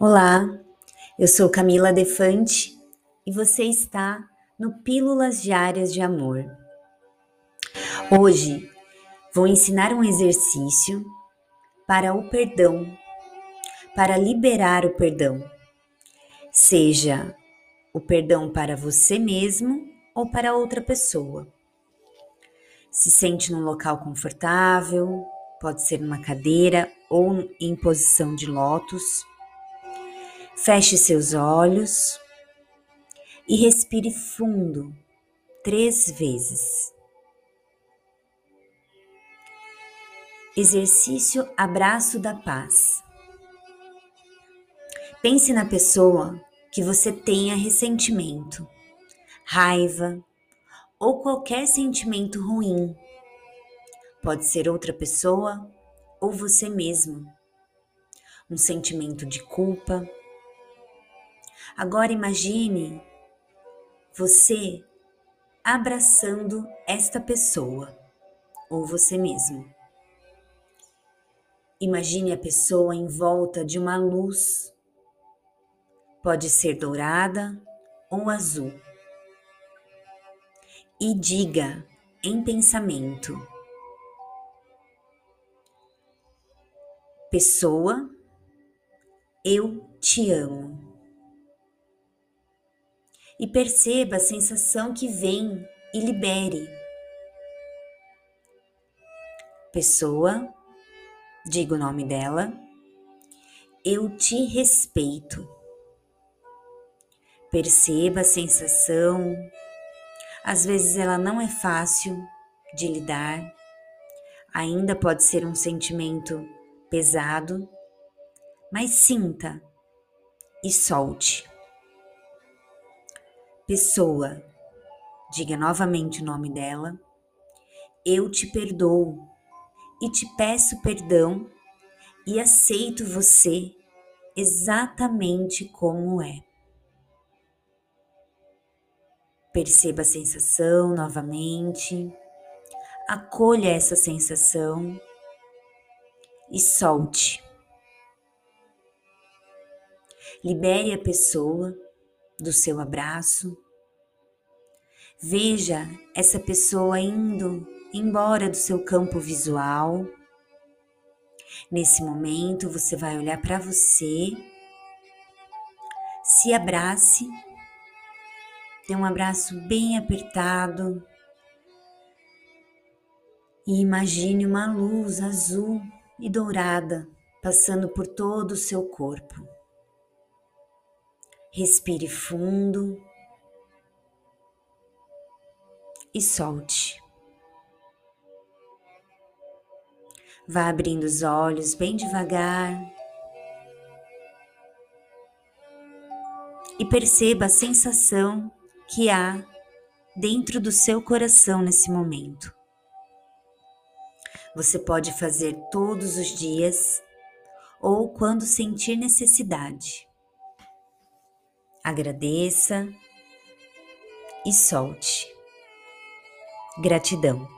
Olá, eu sou Camila Defante e você está no Pílulas Diárias de Amor. Hoje vou ensinar um exercício para o perdão, para liberar o perdão, seja o perdão para você mesmo ou para outra pessoa. Se sente num local confortável, pode ser numa cadeira ou em posição de lótus Feche seus olhos e respire fundo três vezes. Exercício Abraço da Paz. Pense na pessoa que você tenha ressentimento, raiva ou qualquer sentimento ruim. Pode ser outra pessoa ou você mesmo. Um sentimento de culpa, Agora imagine você abraçando esta pessoa ou você mesmo. Imagine a pessoa em volta de uma luz. Pode ser dourada ou azul. E diga em pensamento: Pessoa, eu te amo e perceba a sensação que vem e libere. Pessoa, diga o nome dela, eu te respeito. Perceba a sensação, às vezes ela não é fácil de lidar, ainda pode ser um sentimento pesado, mas sinta e solte. Pessoa, diga novamente o nome dela. Eu te perdoo e te peço perdão e aceito você exatamente como é. Perceba a sensação novamente, acolha essa sensação e solte. Libere a pessoa do seu abraço. Veja essa pessoa indo embora do seu campo visual. Nesse momento, você vai olhar para você, se abrace, dê um abraço bem apertado e imagine uma luz azul e dourada passando por todo o seu corpo. Respire fundo e solte. Vá abrindo os olhos bem devagar e perceba a sensação que há dentro do seu coração nesse momento. Você pode fazer todos os dias ou quando sentir necessidade. Agradeça e solte. Gratidão.